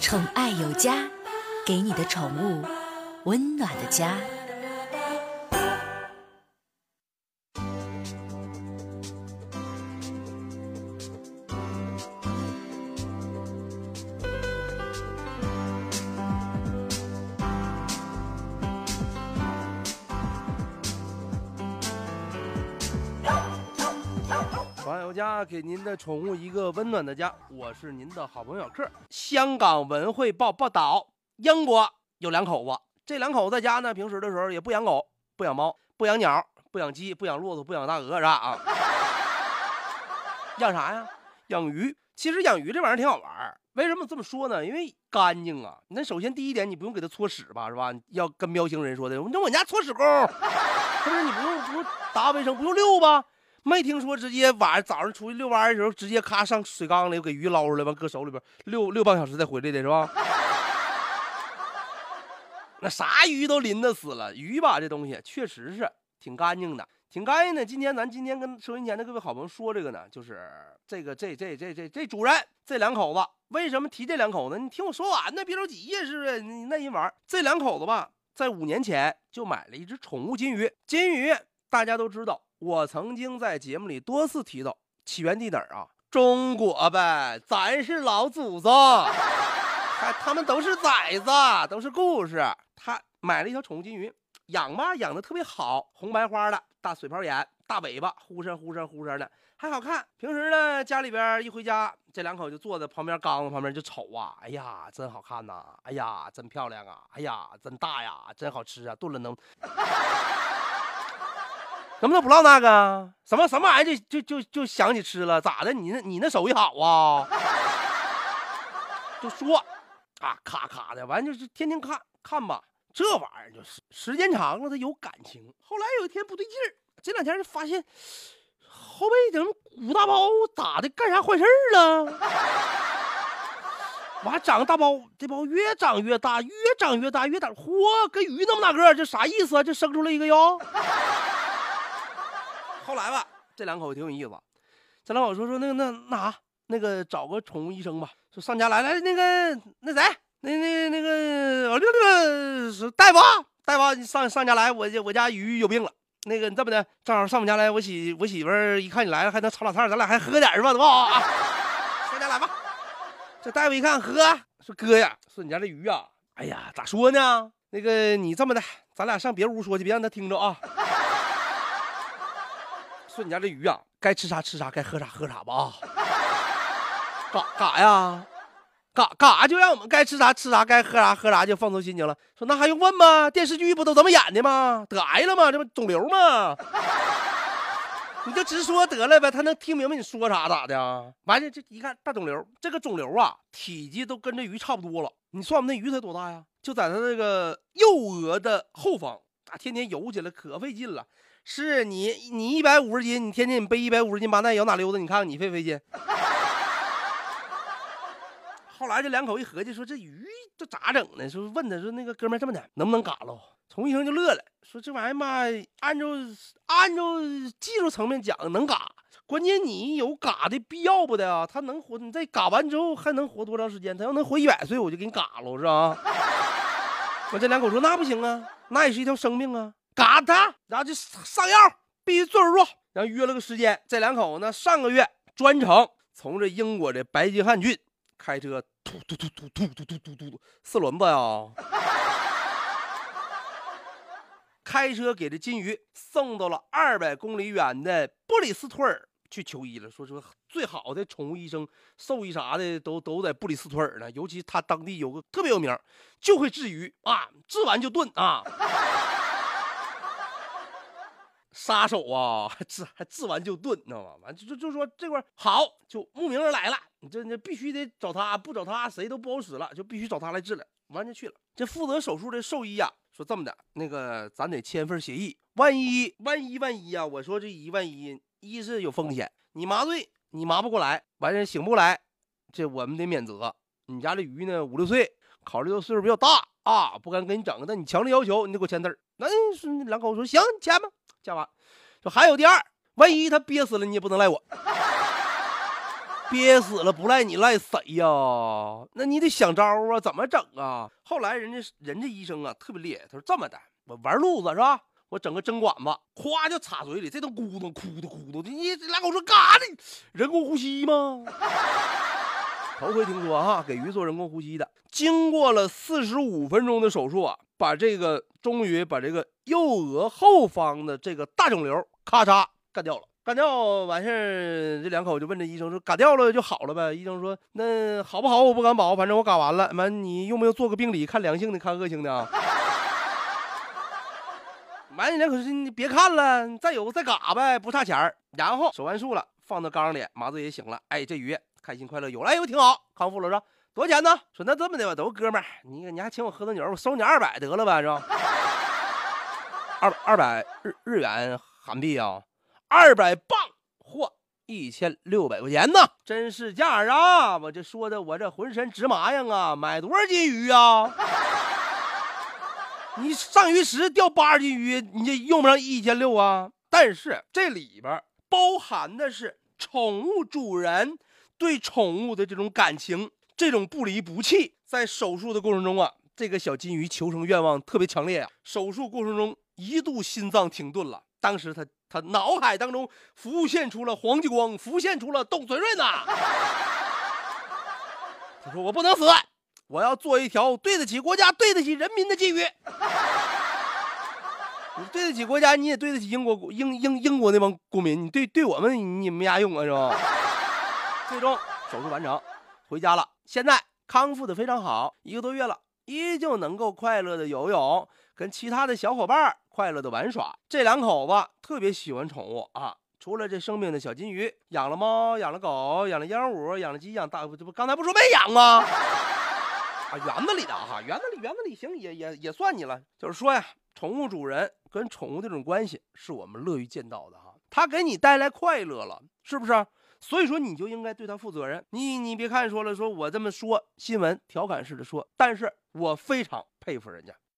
宠爱有家，给你的宠物温暖的家。家，给您的宠物一个温暖的家。我是您的好朋友小克。香港文汇报报道，英国有两口子，这两口子在家呢，平时的时候也不养狗，不养猫，不养鸟，不养鸡，不养骆驼，不养大鹅，是吧？啊，养啥呀？养鱼。其实养鱼这玩意儿挺好玩儿。为什么这么说呢？因为干净啊。那首先第一点，你不用给它搓屎吧，是吧？要跟喵星人说的，那我家搓屎工，是不是？你不用不用打扫卫生，不用遛吧？没听说直接晚上早上出去遛弯的时候，直接咔上水缸里给鱼捞出来，完搁手里边遛遛半小时再回来的是吧？那啥鱼都淋得死了，鱼吧这东西确实是挺干净的，挺干净的。今天咱今天跟收音前的各位好朋友说这个呢，就是这个这这这这这主人这两口子为什么提这两口子？你听我说完呢，别着急呀，是不是？你那人玩这两口子吧，在五年前就买了一只宠物金鱼，金鱼大家都知道。我曾经在节目里多次提到，起源地哪儿啊？中国呗，咱是老祖宗，他他们都是崽子，都是故事。他买了一条宠物金鱼，养吧，养的特别好，红白花的，大水泡眼，大尾巴，呼扇呼扇呼扇的，还好看。平时呢，家里边一回家，这两口就坐在旁边缸子旁边就瞅啊，哎呀，真好看呐，哎呀，真漂亮啊，哎呀，真大呀，真好吃啊，炖了能。能不能不唠那个？什么什么玩意儿就就就就想起吃了？咋的？你那你那手艺好啊？就说啊，咔咔的，完就是天天看看吧。这玩意儿就是时间长了，它有感情。后来有一天不对劲儿，这两天就发现后背怎么鼓大包？咋的？干啥坏事儿了？完长个大包，这包越长越大，越长越大，越大。嚯，跟鱼那么大个，这啥意思啊？这生出来一个哟。后来吧，这两口子挺有意思。这两口说说那个那那啥，那个找个宠物医生吧。说上家来来那个那谁，那那那个六六是大夫，大夫你上上家来，我我家鱼有病了。那个你这么的，正好上我们家来，我媳我媳妇一看你来了，还能炒俩菜，咱俩还喝点是吧？好不好？上家来吧。这大夫一看，喝，说哥呀，说你家这鱼啊，哎呀，咋说呢？那个你这么的，咱俩上别屋说去，别让他听着啊。说你家这鱼啊，该吃啥吃啥，该喝啥喝啥吧 啊！干干啥呀？干干啥就让我们该吃啥吃啥，该喝啥喝啥就放松心情了。说那还用问吗？电视剧不都这么演的吗？得癌了吗？这不肿瘤吗？你就直说得了呗，他能听明白你说啥咋的？完了这一看大肿瘤，这个肿瘤啊，体积都跟这鱼差不多了。你算我们那鱼才多大呀？就在它那个右额的后方啊，天天游起来可费劲了。是你，你一百五十斤，你天天你背一百五十斤麻袋摇哪溜达？你看看你费不费劲？后来这两口一合计，说这鱼这咋整呢？说问他说那个哥们这么的，能不能嘎喽？宠物医生就乐了，说这玩意儿嘛，按照按照技术层面讲能嘎，关键你有嘎的必要不的啊？他能活？你再嘎完之后还能活多长时间？他要能活一百岁，我就给你嘎喽，是吧？我这两口说那不行啊，那也是一条生命啊。嘎他，然后就上药，必须坐着住。然后约了个时间，这两口子呢，上个月专程从这英国的白金汉郡开车，突突突突突突突突突，四轮子呀，开车给这金鱼送到了二百公里远的布里斯托尔去求医了。说说最好的宠物医生、兽医啥的都都在布里斯托尔呢，尤其他当地有个特别有名，就会治鱼啊，治完就炖啊。杀手啊，还治还治完就炖，你知道吗？完就就就说这块好，就慕名而来了。你这你必须得找他，不找他谁都不好使了，就必须找他来治了。完就去了。这负责手术的兽医呀，说这么的，那个咱得签份协议，万一万一万一呀，我说这一万一，一是有风险，你麻醉你麻不过来，完人醒不过来，这我们得免责。你家这鱼呢五六岁，考虑到岁数比较大啊，不敢给你整，但你强烈要求，你得给我签字儿。那两口子说行，签吧。签完，说还有第二，万一他憋死了，你也不能赖我。憋死了不赖你赖谁呀？那你得想招啊，怎么整啊？后来人家人家医生啊特别厉害，他说这么的，我玩路子是吧？我整个针管子，咵就插嘴里，这都咕咚咕咚咕咚的。你这俩狗说干啥呢？人工呼吸吗？头回听说哈，给鱼做人工呼吸的。经过了四十五分钟的手术啊，把这个终于把这个右额后方的这个大肿瘤咔嚓干掉了。干掉完事儿，这两口就问这医生说：“嘎掉了就好了呗？”医生说：“那好不好我不敢保，反正我嘎完了。完你用不用做个病理，看良性的，看恶性的啊？” 完你两口说：“你别看了，再有再嘎呗，不差钱儿。”然后手完术了，放到缸里，麻子也醒了。哎，这鱼开心快乐有了，哎呦挺好，康复了是吧？多少钱呢？说那这么的吧，都哥们儿，你你还请我喝顿酒，我收你二百得了呗，是吧？二二百日日元韩币啊。二百磅，嚯，一千六百块钱呢，真是价啊！我这说的，我这浑身直麻痒啊！买多少斤鱼啊？你上鱼池钓八十斤鱼，你这用不上一千六啊？但是这里边包含的是宠物主人对宠物的这种感情，这种不离不弃。在手术的过程中啊，这个小金鱼求生愿望特别强烈啊！手术过程中一度心脏停顿了，当时他。他脑海当中浮现出了黄继光，浮现出了董存瑞呐。他说：“我不能死，我要做一条对得起国家、对得起人民的金鱼。你对得起国家，你也对得起英国英英英国那帮公民。你对对我们，你没啥用啊，是吧？”最终手术完成，回家了。现在康复的非常好，一个多月了，依旧能够快乐的游泳，跟其他的小伙伴快乐的玩耍，这两口子特别喜欢宠物啊！除了这生病的小金鱼，养了猫，养了狗，养了鹦鹉，养了鸡，养大这不刚才不说没养吗？啊，园子里的哈，园子里园子里行，也也也算你了。就是说呀，宠物主人跟宠物这种关系是我们乐于见到的哈，它给你带来快乐了，是不是？所以说你就应该对他负责任。你你别看说了，说我这么说新闻调侃式的说，但是我非常佩服人家。